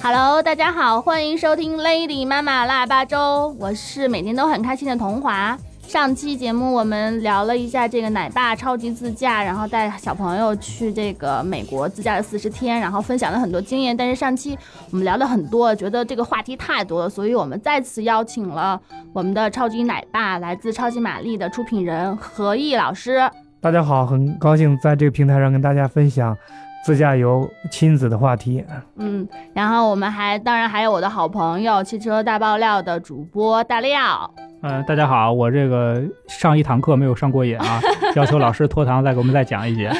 Hello，大家好，欢迎收听 Lady 妈妈腊八粥，我是每天都很开心的童华。上期节目我们聊了一下这个奶爸超级自驾，然后带小朋友去这个美国自驾了四十天，然后分享了很多经验。但是上期我们聊了很多，觉得这个话题太多了，所以我们再次邀请了我们的超级奶爸，来自超级玛丽的出品人何毅老师。大家好，很高兴在这个平台上跟大家分享自驾游亲子的话题。嗯，然后我们还当然还有我的好朋友汽车大爆料的主播大廖。嗯、大家好，我这个上一堂课没有上过瘾啊，要求老师拖堂再给我们再讲一节。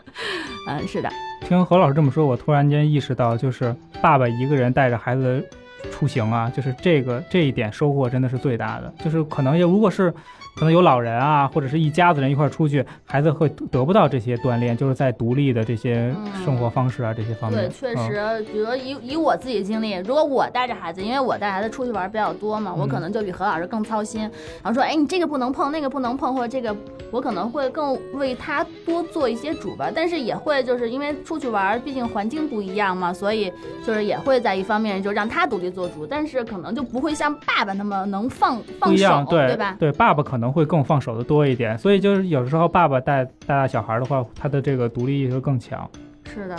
嗯，是的，听何老师这么说，我突然间意识到，就是爸爸一个人带着孩子出行啊，就是这个这一点收获真的是最大的。就是可能也如果是可能有老人啊，或者是一家子人一块儿出去，孩子会得不到这些锻炼，就是在独立的这些生活方式啊、这些方面。对，确嗯实，比如以以我自己经历，如果我带着孩子，因为我带孩子出去玩比较多嘛，我可能就比何老师更操心。然后说，哎，你这个不能碰，那个不能碰，或者这个我可能会更为他多做一些主吧。但是也会就是因为出去玩，毕竟环境不一样嘛，所以就是也会在一方面就让他独立做主，但是可能就不会像爸爸那么能放放手对吧？对，爸爸可能会更放手的多一点，所以就是有时候爸爸带带小孩的话，他的这个独立意识更强。是的，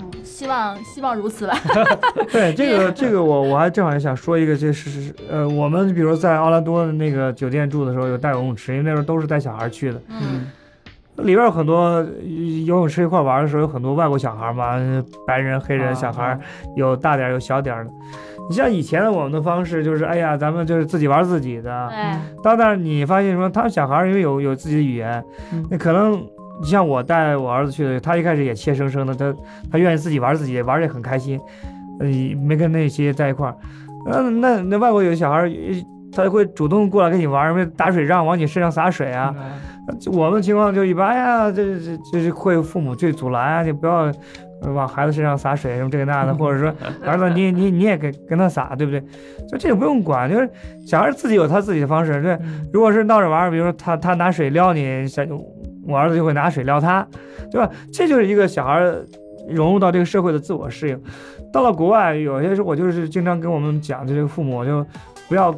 嗯，希望希望如此吧。对这个 这个我我还正好也想说一个，就是是呃，我们比如在奥兰多的那个酒店住的时候有带游泳池，因为那时候都是带小孩去的，嗯，里边有很多呃游泳池一块玩的时候有很多外国小孩嘛，白人、黑人小孩啊，有大点有小点儿的。你像以前的我们的方式就是，哎呀，咱们就是自己玩自己的。对，当然你发现说他们小孩儿因为有有自己的语言，嗯那可能你像我带我儿子去的，他一开始也怯生生的，他他愿意自己玩自己，玩的也很开心，呃，没跟那些在一块儿。那那那外国有的小孩他会主动过来跟你玩，什么打水仗，往你身上洒水啊。就我们情况就一般，哎呀，这这这是会父母去阻拦啊，你不要呃往孩子身上洒水什么这个那的，或者说 儿子你你你也给跟他洒，对不对？就这个不用管，就是小孩自己有他自己的方式。对，如果是闹着玩儿，比如说他他拿水撩你，小我儿子就会拿水撩他，对吧？这就是一个小孩融入到这个社会的自我适应。到了国外，有些时候我就是经常跟我们讲，就这个父母就不要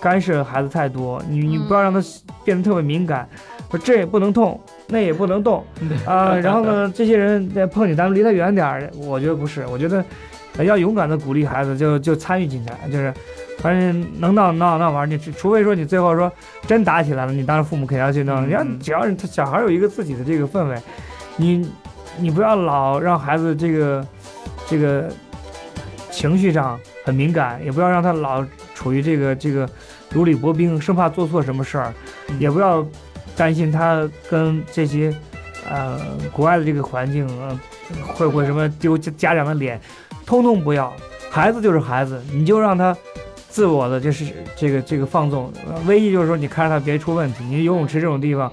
干涉孩子太多，你你不要让他变得特别敏感，说这也不能动，那也不能动 啊、然后呢，这些人再碰你，咱们离他远点儿。我觉得不是，我觉得呃要勇敢的鼓励孩子，就就参与进来，就是反正能闹闹闹玩儿，你除除非说你最后说真打起来了，你当然父母肯定要去弄。嗯你要嗯只要是他小孩有一个自己的这个氛围，你你不要老让孩子这个这个情绪上很敏感，也不要让他老处于这个这个如履薄冰，生怕做错什么事儿，也不要担心他跟这些呃国外的这个环境呃会会什么丢家长的脸，通通不要。孩子就是孩子，你就让他自我的就是这个这个放纵，唯一就是说你看着他别出问题。你游泳池这种地方，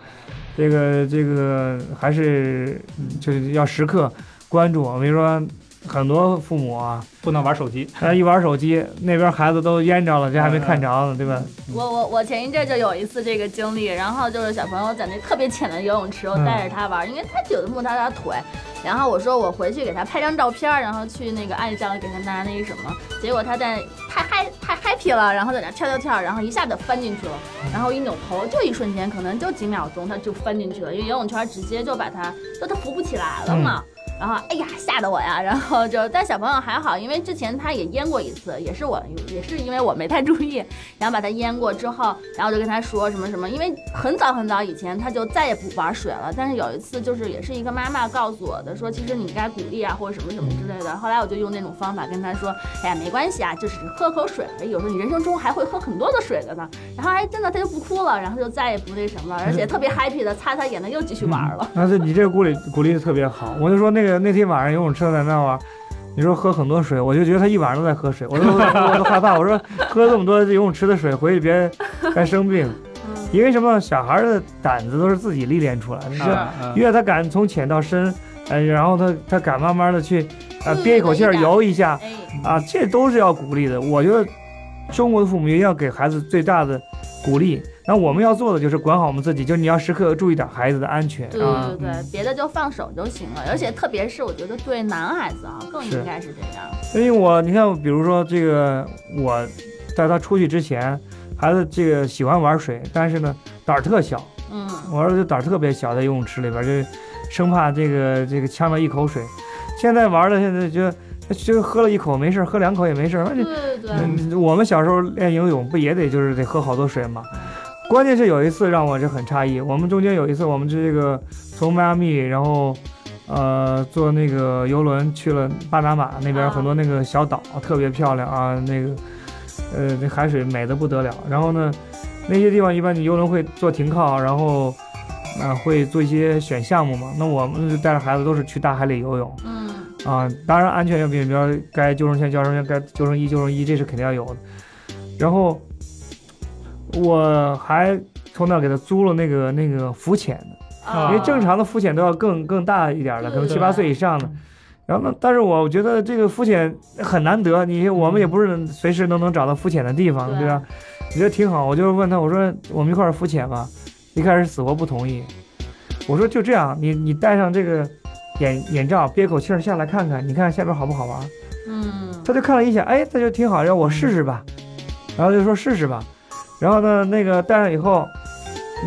这个这个还是就是要时刻关注。比如说很多父母啊，不能玩手机。他一玩手机，那边孩子都淹着了，这还没看着呢，对吧？我我我前一阵就有一次这个经历，然后就是小朋友在那特别浅的游泳池，我带着他玩，因为他有的摸他他腿，然后我说我回去给他拍张照片，然后去那个岸上给他拿那什么，结果他在太嗨太 happy 了，然后在那跳跳跳，然后一下子翻进去了，然后一扭头就一瞬间，可能就几秒钟他就翻进去了，因为游泳圈直接就把他就他浮不起来了嘛。然后哎呀，吓得我呀！然后就，但小朋友还好，因为之前他也淹过一次，也是我，也是因为我没太注意，然后把他淹过之后，然后就跟他说什么什么，因为很早很早以前他就再也不玩水了。但是有一次就是也是一个妈妈告诉我的，说其实你应该鼓励啊，或者什么什么之类的。后来我就用那种方法跟他说，哎呀没关系啊，就是喝口水，有时候你人生中还会喝很多的水的呢。然后哎真的他就不哭了，然后就再也不那什么了，而且特别 happy 的擦擦眼泪又继续玩了。那是你这个鼓励鼓励的特别好。我就说那那天晚上游泳池在那玩，你说喝很多水，我就觉得他一晚上都在喝水，我都我都 害怕。我说喝这么多游泳池的水，回去别 该生病。嗯，因为什么？小孩的胆子都是自己历练出来的，是越他敢从浅到深，呃，然后他他敢慢慢的去，呃，憋一口气儿游一下，哎，啊，这都是要鼓励的。我觉得中国的父母一定要给孩子最大的鼓励。那我们要做的就是管好我们自己，就是你要时刻注意点孩子的安全对对啊对。对，别的就放手就行了。而且特别是我觉得对男孩子啊，更应该是这样。因为我你看，比如说这个我带他出去之前，孩子这个喜欢玩水，但是呢胆儿特小，嗯，我儿子胆儿特别小，在游泳池里边就生怕这个这个呛到一口水。现在玩的现在就就喝了一口没事，喝两口也没事儿。对对对，嗯，我们小时候练游泳不也得就是得喝好多水吗？关键是有一次让我是很诧异，我们中间有一次我们这个从迈阿密，然后呃坐那个游轮去了巴拿马那边啊很多那个小岛，特别漂亮啊，那个呃那海水美得不得了。然后呢，那些地方一般你游轮会做停靠，然后啊、会做一些选项目嘛。那我们就带着孩子都是去大海里游泳。嗯啊，当然安全要比比较该救生圈、救生圈，该救生衣、救生衣，这是肯定要有的。然后我还从那儿给他租了那个那个浮潜的，啊。因为正常的浮潜都要更更大一点儿的，可能七八岁以上的。然后呢，但是我觉得这个浮潜很难得，你我们也不是随时都能找到浮潜的地方，对对吧？我觉得挺好，我就问他，我说我们一块儿浮潜吧。一开始死活不同意，我说就这样，你你戴上这个眼眼罩，憋口气儿下来看看，你看下边好不好玩？嗯，他就看了一下，哎，他就挺好，让我试试吧，然后就说试试吧，然后呢，那个戴上以后，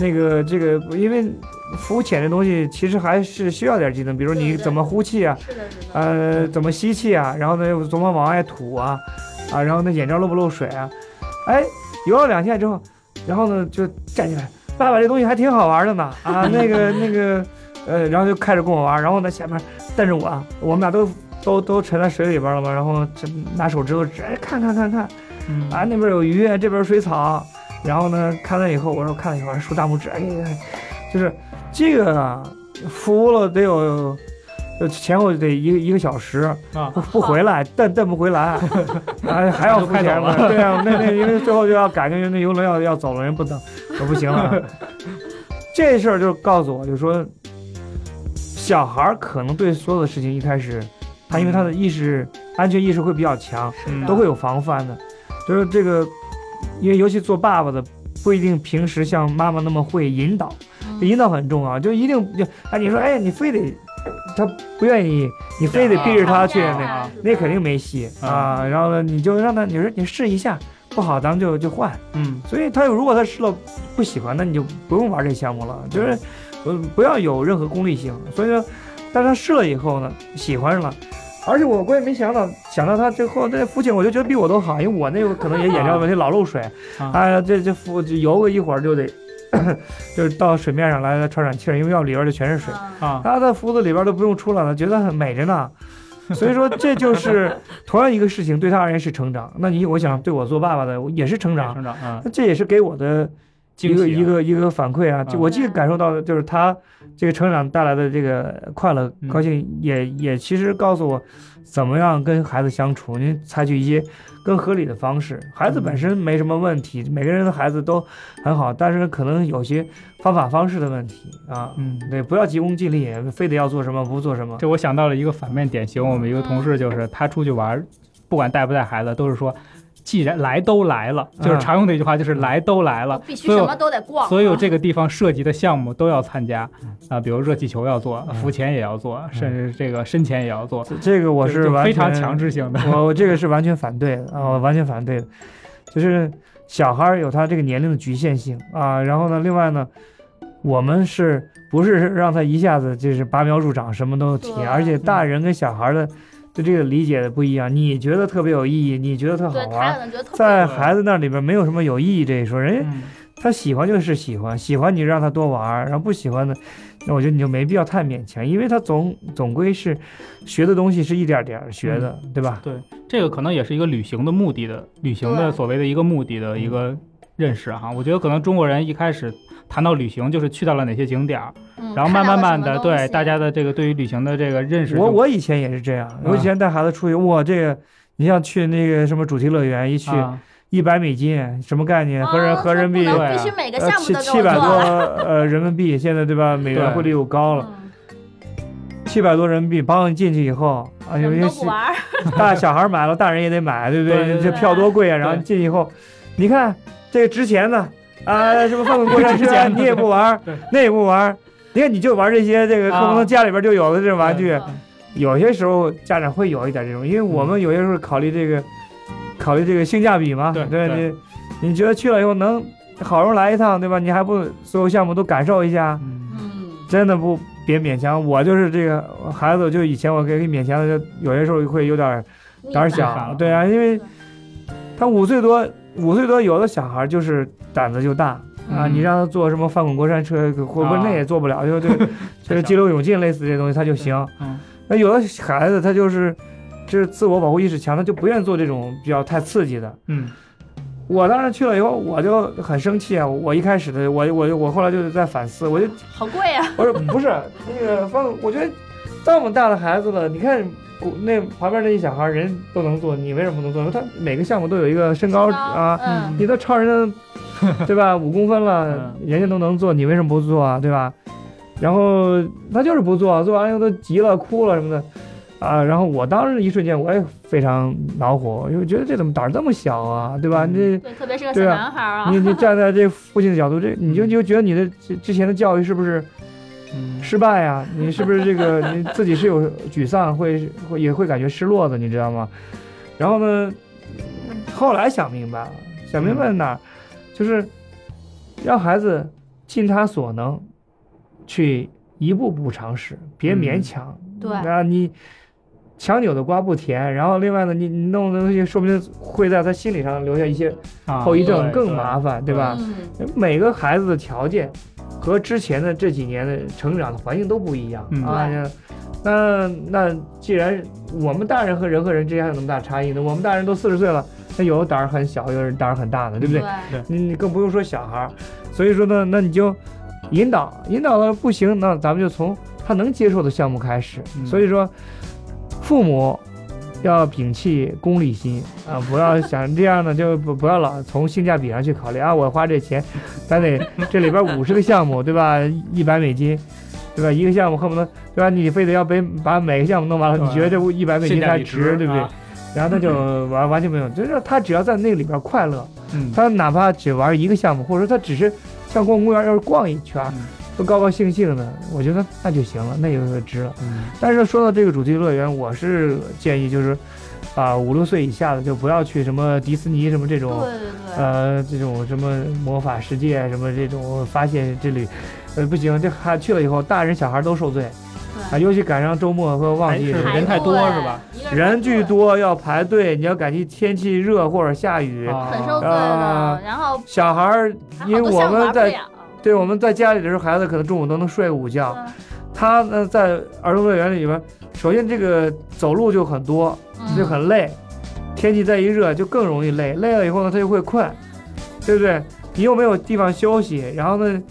那个这个因为浮潜这东西其实还是需要点技能，比如你怎么呼气啊，呃，怎么吸气啊，然后呢又怎么往外吐啊，啊，然后那眼罩漏不漏水啊，哎，游了两下之后，然后呢就站起来，爸爸这东西还挺好玩的呢，啊，那个那个，呃，然后就开始跟我玩，然后呢前面瞪着我，啊，我们俩都都都沉在水里边了嘛，然后这拿手指头指，哎，看看看看，嗯。啊，那边有鱼，这边有水草，然后呢看了以后，我说看了以后还竖大拇指，哎呀，就是这个啊服了得有。就前后得一个一个小时，啊不不回来，蹬蹬不回来，啊还要付钱？对啊，那那因为最后就要赶，因为那游轮要要走了，人不等，可不行了啊。这事儿就告诉我，就说小孩儿可能对所有的事情一开始，他因为他的意识安全意识会比较强，嗯都会有防范的。就是这个，因为尤其做爸爸的不一定平时像妈妈那么会引导，嗯引导很重要，就一定就哎，你说哎，你非得他不愿意，你非得逼着他去那。啊那肯定没戏啊。然后呢，你就让他，你说你试一下，不好咱们就就换。嗯所以他如果他试了不喜欢，那你就不用玩这项目了，就是呃不要有任何功利性。所以说，但他试了以后呢，喜欢上了。而且我我也没想到，想到他最后那父亲，我就觉得比我都好，因为我那个可能也眼罩问题，老漏水，啊哎，这这浮就游个一会儿就得，就是到水面上来来喘喘气儿，因为要里边儿就全是水。啊啊他在福子里边都不用出来了，觉得很美着呢。所以说，这就是 同样一个事情，对他而言是成长。那你我想对我做爸爸的也是成长，成长啊那这也是给我的一个一个一个反馈啊。就啊我既感受到的就是他这个成长带来的这个快乐、嗯高兴，也也其实告诉我怎么样跟孩子相处，你采取一些更合理的方式。孩子本身没什么问题，每个人的孩子都很好，但是可能有些方法方式的问题啊。嗯。对，不要急功近利，非得要做什么不做什么。这我想到了一个反面典型，我们一个同事就是他出去玩儿，不管带不带孩子，都是说，既然来都来了，就是嗯常用的一句话，就是来都来了，所有必须什么都得逛，所有这个地方涉及的项目都要参加啊，比如热气球要做，嗯。浮潜也要做，甚至这个深潜也要做，这这个我是非常强制性的。我我这个是完全反对的啊，我完全反对的，就是小孩儿有他这个年龄的局限性啊，然后呢，另外呢，我们是不是让他一下子就是拔苗助长，什么都体验，而且大人跟小孩儿的对这个理解的不一样，你觉得特别有意义，你觉得特好玩在孩子那里边没有什么有意义这一说，人家嗯他喜欢就是喜欢，喜欢你就让他多玩儿，然后不喜欢的，那我觉得你就没必要太勉强，因为他总总归是学的东西是一点儿点儿学的，对吧？对，这个可能也是一个旅行的目的的，旅行的所谓的一个目的的一个认识哈。我觉得可能中国人一开始谈到旅行，就是去到了哪些景点儿，嗯然后慢慢慢的，对大家的这个对于旅行的这个认识，我我以前也是这样，我以前带孩子出去，哇，这个你像去那个什么主题乐园，一去啊一百美金，什么概念？合人啊合人民币必须每个呃七项目都给七百多呃人民币，现在对吧？美元汇率又高了，嗯七百多人民币，帮你进去以后，啊，有些大小孩买了，大人也得买，对不对对这票多贵啊！然后进去以后，你看这个值钱的，啊，什么翻滚过山车 你也不玩儿，那也不玩儿，你看你就玩这些这个可能家里边就有的这种玩具。嗯有些时候家长会有一点这种，因为我们有些时候考虑这个，考虑这个性价比嘛，对对对你，你觉得去了以后能好容易来一趟，对吧？你还不所有项目都感受一下，真的不别勉强。我就是这个孩子，就以前我给给勉强的，就有些时候会有点胆儿小，对啊，因为他五岁多，五岁多有的小孩就是胆子就大。啊，嗯你让他坐什么翻滚过山车，或不那也做不了？就就 就是激流勇进类似这些东西，他就行。嗯那有的孩子他就是，就是自我保护意识强，他就不愿意做这种比较太刺激的。嗯我当时去了以后，我就很生气啊！我一开始的，我我我后来就是在反思，我就好贵啊，我说不是那个方，我觉得这么大的孩子了，你看古那旁边那些小孩人都能做，你为什么不能做？他每个项目都有一个身高啊，嗯，你都超人的，对吧？五公分了，人家都能做，你为什么不做啊？对吧？然后他就是不做，做完以后都急了、哭了什么的，啊！然后我当时一瞬间我也非常恼火，因为觉得这怎么胆儿这么小啊，对吧？嗯你对，特别是个小男孩儿啊，你你 站在这父亲的角度，这你就你就觉得你的之之前的教育是不是嗯失败呀、你是不是这个你自己是有沮丧，会会也会感觉失落的，你知道吗？然后呢，后来想明白了，想明白哪儿，就是让孩子尽他所能去一步步尝试，别嗯勉强。对啊，你强扭的瓜不甜，然后另外呢，你你弄的东西说不定会在他心理上留下一些啊后遗症，更麻烦，对吧？嗯，每个孩子的条件和之前的这几年的成长的环境都不一样、嗯啊。那那既然我们大人和人和人之间还有那么大差异呢，我们大人都四十岁了，那有的胆儿很小，有的人胆儿很大的，对不对？对，你你更不用说小孩儿，所以说呢，那你就引导，引导了不行，那咱们就从他能接受的项目开始。嗯所以说，父母要摒弃功利心啊，不要想这样呢，就不不要老从性价比上去考虑啊，我花这钱，咱得这里边五十个项目，对吧？一百美金。对吧？一个项目恨不得，对吧？你非得要被把每个项目弄完了，你觉得这一百美金性价比才值，对不对？啊然后他就 完完全没有，就是他只要在那个里边快乐，嗯他哪怕只玩一个项目，或者说他只是像逛公园要是逛一圈，嗯都高高兴兴的，我觉得那就行了，那就值了。嗯。但是说到这个主题乐园，我是建议就是，啊五六岁以下的就不要去什么迪士尼什么这种，对对，呃这种什么魔法世界什么这种发现之旅，呃不行，这还去了以后，大人小孩都受罪。啊，尤其赶上周末和旺季人太多是吧？人巨多要排队，你要赶去天气热或者下雨，啊很受罪啊的，然后小孩儿因为我们在对我们在家里的时候，孩子可能中午都能睡个午觉。他呢，在儿童乐园里边，首先这个走路就很多，嗯就很累，天气再一热就更容易累，累了以后呢，他就会困，对不对？你又没有地方休息，然后呢，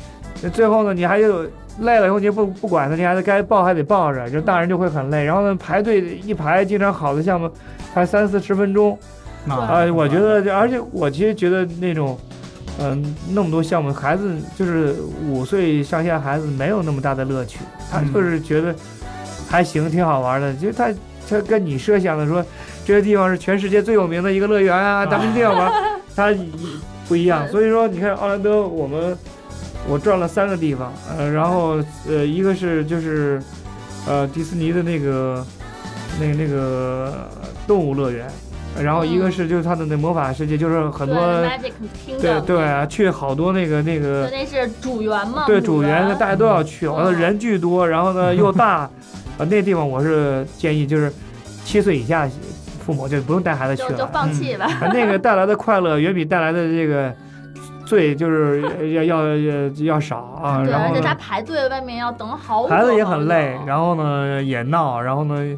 最后呢，你还有累了以后你也不不管他，你还得该抱还得抱着，就大人就会很累。然后呢，排队一排经常好的项目，排三四十分钟，啊啊，我觉得，而且我其实觉得那种，嗯、那么多项目，孩子就是五岁上下孩子没有那么大的乐趣，他嗯就是觉得还行，挺好玩的。就他他跟你设想的说，这个地方是全世界最有名的一个乐园啊，咱们一定要玩，他一不一样。所以说，你看奥兰多，我们我转了三个地方，呃，然后呃，一个是就是呃迪士尼的那个那那个动物乐园。然后一个是就是他的那魔法世界，就是很多对对对啊，去好多那个那对，个那是主园嘛，对主主园，大家都要去，完了嗯人巨多，然后呢 又大，啊那地方我是建议就是七岁以下父母就不用带孩子去了就，放弃吧。啊那个带来的快乐远比带来的这个罪就是要要要要少啊，对，然后呢而且他排队外面要等好久，孩子也很累然后呢也闹，然后呢。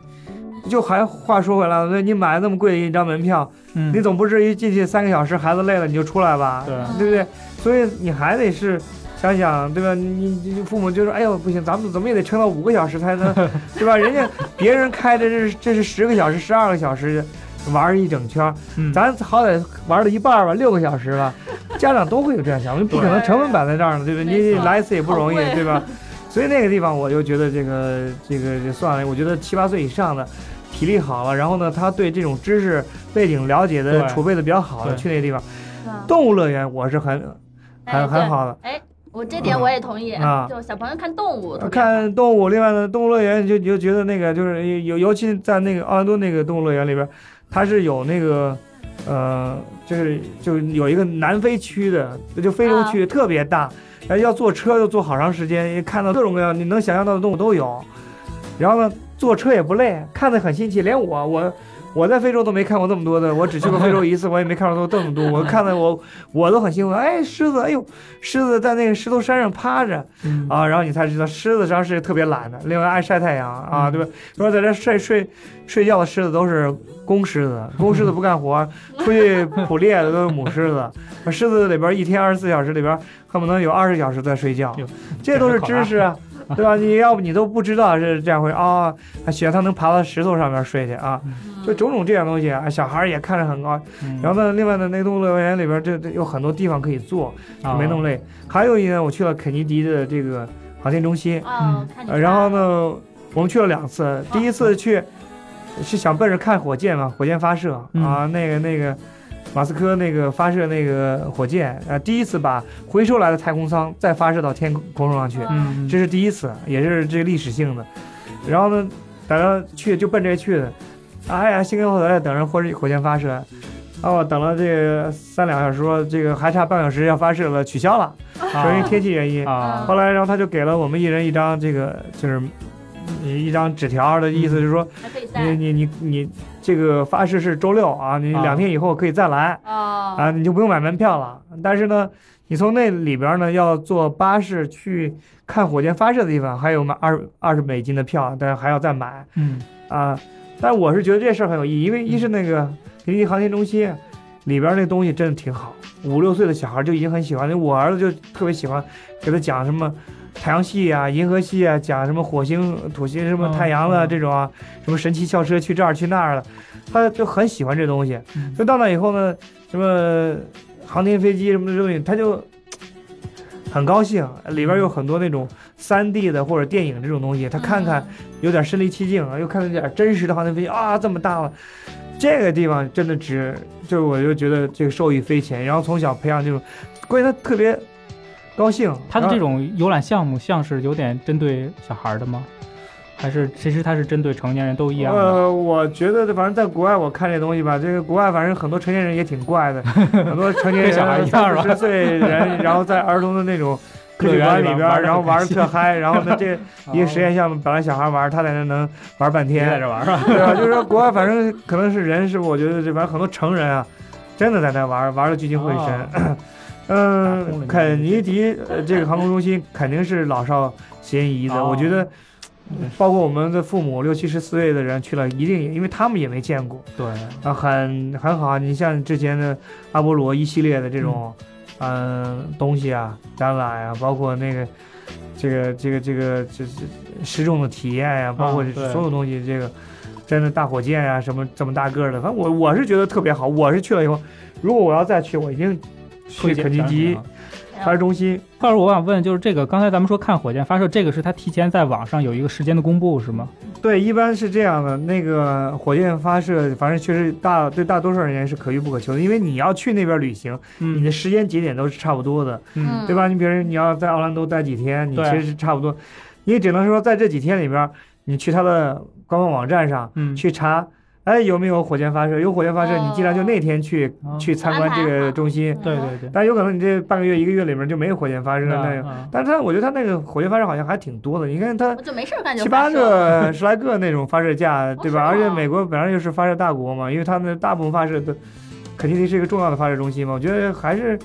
就还话说回来了，那你买那么贵的一张门票，嗯你总不至于进去三个小时，孩子累了你就出来吧？对对不对？所以你还得是想想，对吧？你你你父母就说，哎呦不行，咱们怎么也得撑到五个小时才能，对吧？人家别人开的这是这是十个小时、十二个小时玩一整圈咱好歹玩了一半儿吧，六个小时吧。家长都会有这样想，我们不可能成本摆在这儿呢，对不对？你来一次也不容易 对吧？所以那个地方我就觉得这个这个就算了，我觉得七八岁以上的。体力好了，然后呢，他对这种知识背景了解的储备的比较好的，去那个地方。动物乐园我是很很哎很好的。对哎，我这点我也同意，啊。就小朋友看动物，看动物，另外呢，动物乐园就你就觉得那个就是尤尤其在那个奥兰多那个动物乐园里边，它是有那个呃，就是就有一个南非区的，就非洲区、特别大，哎，要坐车要坐好长时间，也看到各种各样你能想象到的动物都有。然后呢，坐车也不累，看得很新奇，连我我。我在非洲都没看过这么多的，我只去过非洲一次，我也没看过这么多。我看的我我都很兴奋，哎，狮子，哎呦，狮子在那个石头山上趴着，嗯啊，然后你才知道狮子实际上是特别懒的，另外爱晒太阳啊，嗯对吧？说在这睡睡睡觉的狮子都是公狮子，公狮子不干活，出去捕猎的都是母狮子。狮子里边一天二十四小时里边恨不能有二十小时在睡觉，这都是知识啊，对吧？你要不你都不知道是这样回事啊，还喜欢它能爬到石头上面睡去啊，嗯就种种这样东西啊，小孩也看着很高。嗯然后呢，另外呢，那个动物乐园里边这这有很多地方可以坐，就没那么累。还有一呢，我去了肯尼迪的这个航天中心。哦，看你呃，然后呢，我们去了两次。第一次去是想奔着看火箭嘛，火箭发射、嗯啊，那个那个马斯克那个发射那个火箭，呃，第一次把回收来的太空舱再发射到天空上去，嗯，这是第一次，也是这历史性的。然后呢，大家去就奔这去的，哎呀，兴高采烈等着火火箭发射。哦，等了这个三两个小时，说这个还差半小时要发射了，取消了，说因为天气原因。啊后来，然后他就给了我们一人一张这个，就是一张纸条的意思，就是说你你你你这个发誓是周六啊，你啊两天以后可以再来啊啊，你就不用买门票了。但是呢，你从那里边呢要坐巴士去看火箭发射的地方，还有买二二十美金的票，但还要再买嗯啊。但我是觉得这事儿很有意义，因为一是那个肯尼迪航天中心里边那东西真的挺好，五六岁的小孩就已经很喜欢。我儿子就特别喜欢给他讲什么太阳系啊、银河系啊，讲什么火星、土星、什么太阳的嗯这种啊，什么神奇校车去这儿去那儿的，他就很喜欢这东西。嗯所以到那以后呢，什么航天飞机什么的东西，他就很高兴。里边有很多那种三 D 的或者电影这种东西，他看看有点身临其境，又看到点真实的航天飞机啊，这么大了。这个地方真的值，就我就觉得这个受益匪浅。然后从小培养这种，关键他特别高兴。它的这种游览项目像是有点针对小孩儿的吗？还是其实它是针对成年人都一样的？呃，我觉得反正在国外我看这东西吧，这个国外反正很多成年人也挺怪的，很多成年人小孩一样十岁人，然后在儿童的那种 科技乐园馆里边，然后玩的特嗨，然后呢这 一个实验哦项目本来小孩玩，他在那能玩半天在天，这玩？对吧？就是说国外反正可能是人是我觉得这反正很多成人啊，真的在那玩玩的聚精会神。嗯，肯尼迪呃这个航空中心 肯定是老少咸宜的，哦我觉得。包括我们的父母六七十岁的人去了，一定也因为他们也没见过对，啊，很很好。你像之前的阿波罗一系列的这种，嗯、东西啊，展览啊，包括那个这个这个这个这这失重的体验呀、包括所有东西，这个真的大火箭呀、什么这么大个儿的，反正我我是觉得特别好。我是去了以后，如果我要再去，我一定去肯尼迪发射中心。话说我想问，就是这个刚才咱们说看火箭发射，这个是它提前在网上有一个时间的公布是吗？对，一般是这样的。那个火箭发射，反正确实大对大多数人是可遇不可求的，因为你要去那边旅行，你嗯的时间节点都是差不多的，嗯对吧？你比如你要在奥兰多待几天，你其实是差不多，你只能说在这几天里边，你去它的官方网站上嗯，去查，哎，有没有火箭发射？有火箭发射，你尽量就那天去哦去参观这个中心。对对对，但有可能你这半个月、一个月里面就没有火箭发射，那个。嗯但是它，我觉得它那个火箭发射好像还挺多的。你看它我就没事儿干就七八个、十来个那种发射架，对吧？而且美国本来就是发射大国嘛，因为他们大部分发射都肯尼迪是一个重要的发射中心嘛，我觉得还是呃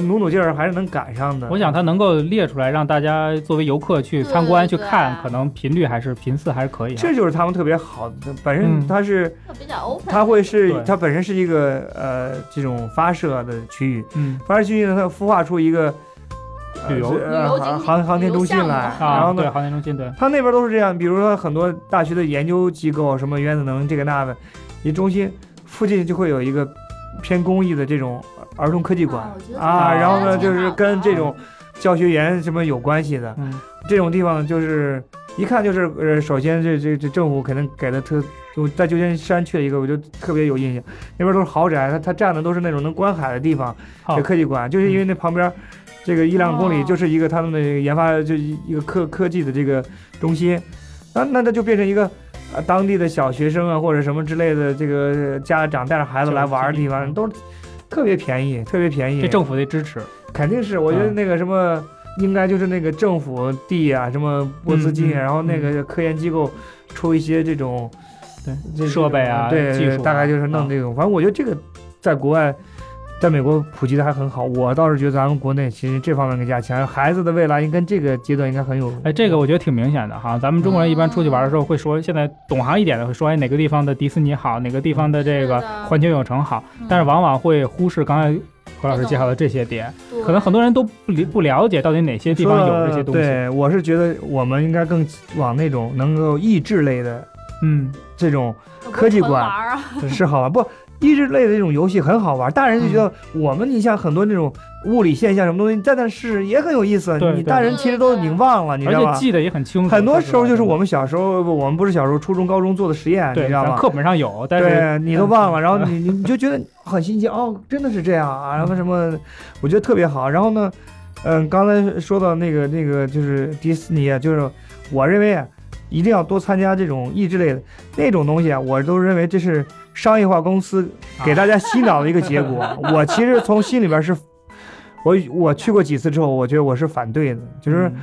努努劲儿，还是能赶上的。我想它能够列出来，让大家作为游客去参观去看，可能频率还是频次还是可以啊。这就是他们特别好的，本身嗯它是、就比较 open。它会是它本身是一个呃这种发射的区域，嗯发射区域呢它孵化出一个。呃旅游这旅游航航天中心来，然后呢，航天中心对，它那边都是这样，比如说很多大学的研究机构，什么原子能这个那的，一中心附近就会有一个偏公益的这种儿童科技馆。啊然后呢就是跟这种教学员什么有关系的。嗯。这种地方，就是一看就是呃，首先这这这政府肯定给的特，我在旧金山去了一个，我就特别有印象，那边都是豪宅，它它占的都是那种能观海的地方，好。这科技馆，就是因为那旁边。这个一两公里哦就是一个他们的研发就一一个科科技的这个中心，那那它就变成一个呃当地的小学生啊或者什么之类的这个家长带着孩子来玩的地方，都特别便宜，特别便宜。这政府得支持。肯定是，我觉得嗯那个什么。应该就是那个政府地啊，什么拨资金然后那个科研机构出一些这种对设备啊对，技术啊大概就是弄这种。反正我觉得这个在国外，在美国普及的还很好。我倒是觉得咱们国内其实这方面更加强，孩子的未来应该这个阶段应该很有。哎，这个我觉得挺明显的哈。咱们中国人一般出去玩的时候会说，现在懂行一点的会说，哎，哪个地方的迪士尼好，哪个地方的这个环球影城好，嗯但是往往会忽视刚才何老师介绍的这些点，可能很多人都不理不了解到底哪些地方有这些东西。对，我是觉得我们应该更往那种能够益智类的嗯，这种科技馆玩儿啊，是好玩。不，益智类的这种游戏很好玩，大人就觉得我们，你像很多那种物理现象什么东西，你在那试也很有意思。对对你大人其实都已经忘了，你知道吧？而且记得也很清楚。很多时候就是我们们小时候，我们不是小时候初中、高中做的实验，你知道吗？课本上有，但是对你都忘了，然后嗯你你你就觉得很新奇哦，真的是这样啊，然后什么，我觉得特别好。然后呢，嗯，刚才说到那个那个就是迪士尼啊，就是我认为啊，一定要多参加这种益智类的那种东西啊，我都认为这是商业化公司给大家洗脑的一个结果。我其实从心里边是，我我去过几次之后，我觉得我是反对的，就是。嗯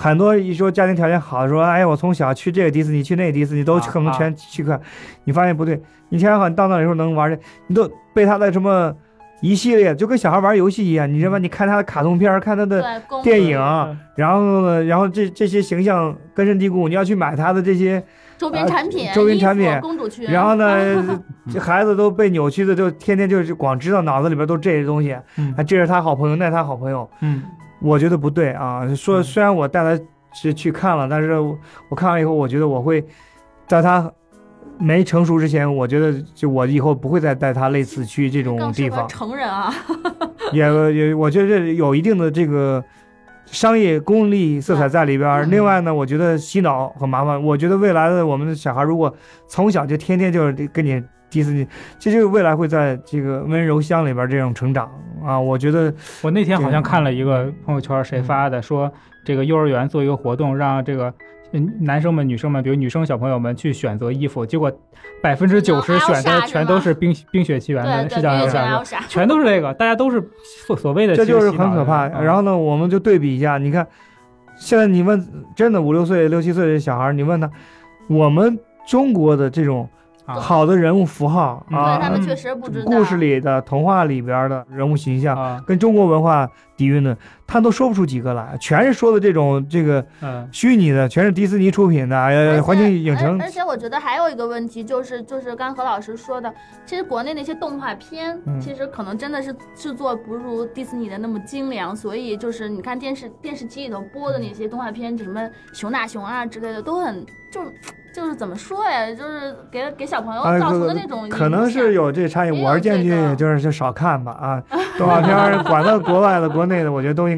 很多一说家庭条件好，说哎呀，我从小去这个迪士尼，去那个迪士尼，都啊可能啊全去看。你发现不对，你条件好，你到那里时候能玩的，你都被他的什么一系列，就跟小孩玩游戏一样，你知道吗？你看他的卡通片儿，看他的电影嗯，然后呢，然后这这些形象根深蒂固，你要去买他的这些，周边产品、呃周边产品公主裙，然后呢，这孩子都被扭曲的，就天天就是光知道脑子里边都这些东西，嗯。啊，这是他好朋友，那是他好朋友，嗯。我觉得不对啊。说嗯。虽然我带他是去看了，但是我我看完以后，我觉得我会在他没成熟之前，我觉得就我以后不会再带他类似去这种地方，成人啊。也也我觉得有一定的这个商业功利色彩在里边另外呢，我觉得洗脑很麻烦。我觉得未来的我们的小孩如果从小就天天就是跟你迪士尼，这就是未来会在这个温柔乡里边儿这种成长啊。我觉得我那天好像看了一个朋友圈，谁发的，说这个幼儿园做一个活动，让这个嗯男生们、女生们，比如女生小朋友们去选择衣服，结果百分之九十选的全都是冰冰雪奇缘的，是叫啥？全都是这个，大家都是所所谓的，这就是很可怕。嗯然后呢，我们就对比一下，你看，现在你问真的五六岁、六七岁的小孩，你问他，我们中国的这种啊好的人物符号嗯啊，他们确实不知道。故事里的、童话里边的人物形象，啊，跟中国文化底蕴的，他都说不出几个来，全是说的这种这个嗯。虚拟的，全是迪士尼出品的，环球影城。而而且我觉得还有一个问题，就是就是刚何老师说的，其实国内那些动画片，嗯。其实可能真的是制作不如迪士尼的那么精良，所以就是你看电视电视机里头播的那些动画片，什么熊大熊啊之类的，都很就就是怎么说呀，就是给给小朋友啊造成的那种可能是有这差异。我是建议这个就是就少看吧啊，动画片 管到国外的、国内的，我觉得都应该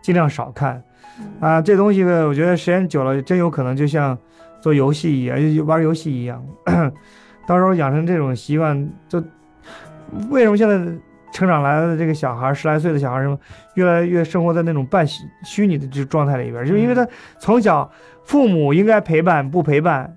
尽量少看嗯啊。这东西呢，我觉得时间久了，真有可能就像做游戏一样，玩游戏一样，到时候养成这种习惯，就为什么现在成长来的这个小孩，十来岁的小孩儿什么，越来越生活在那种半虚虚拟的这状态里边儿，就因为他从小父母应该陪伴，不陪伴。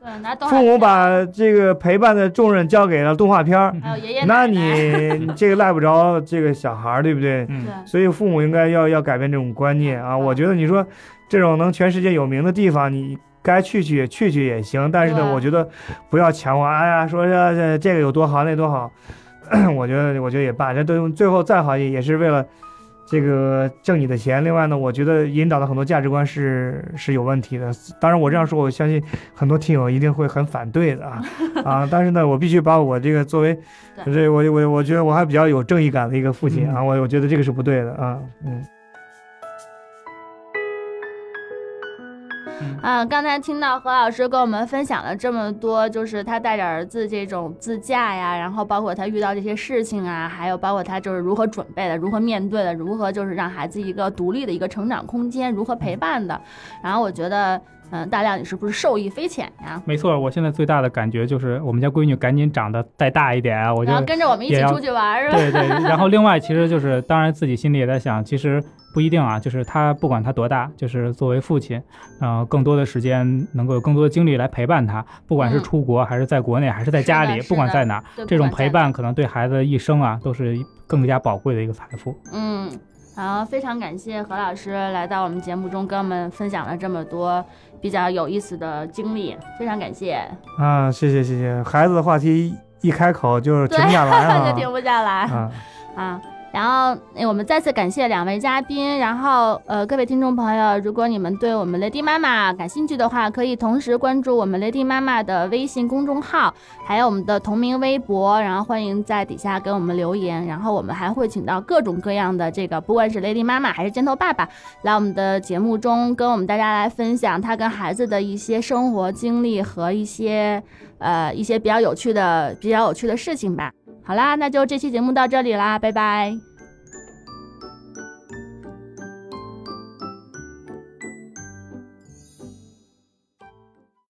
父母把这个陪伴的重任交给了动画片儿，那 你这个赖不着这个小孩儿，对不对？所以父母应该要要改变这种观念啊！我觉得你说这种能全世界有名的地方，你该去去去去也行，但是呢，我觉得不要强化。哎呀，说这这这个有多好，那多好，我觉得我觉得也罢，这都最后再好也也是为了。这个挣你的钱，另外呢，我觉得引导的很多价值观是是有问题的。当然，我这样说，我相信很多听友一定会很反对的啊 啊！但是呢，我必须把我这个作为对这我我我觉得我还比较有正义感的一个父亲啊，嗯我我觉得这个是不对的啊，嗯。啊，刚才听到何老师跟我们分享了这么多，就是他带着儿子这种自驾呀，然后包括他遇到这些事情啊，还有包括他就是如何准备的，如何面对的，如何就是让孩子一个独立的一个成长空间，如何陪伴的。然后我觉得嗯，大亮你是不是受益匪浅呀？没错，我现在最大的感觉就是我们家闺女赶紧长得再大一点啊，我就跟着我们一起出去玩儿是吧？对对，然后另外其实就是，当然自己心里也在想，其实不一定啊，就是他不管他多大，就是作为父亲，呃，更多的时间能够有更多的精力来陪伴他，不管是嗯出国还是在国内还是在家里，不管在哪儿，这种陪伴可能对孩子一生啊都是更加宝贵的一个财富。嗯，好，非常感谢何老师来到我们节目中跟我们分享了这么多比较有意思的经历，非常感谢。啊，谢谢谢谢，孩子的话题一开口就是停对，不下来 啊就停不下来啊！啊。然后，我们再次感谢两位嘉宾。然后，呃，各位听众朋友，如果你们对我们雷迪妈妈感兴趣的话，可以同时关注我们雷迪妈妈的微信公众号，还有我们的同名微博。然后，欢迎在底下给我们留言。然后，我们还会请到各种各样的这个，不管是雷迪妈妈还是尖头爸爸，来我们的节目中跟我们大家来分享他跟孩子的一些生活经历和一些呃一些比较有趣的、比较有趣的事情吧。好啦，那就这期节目到这里啦，拜拜。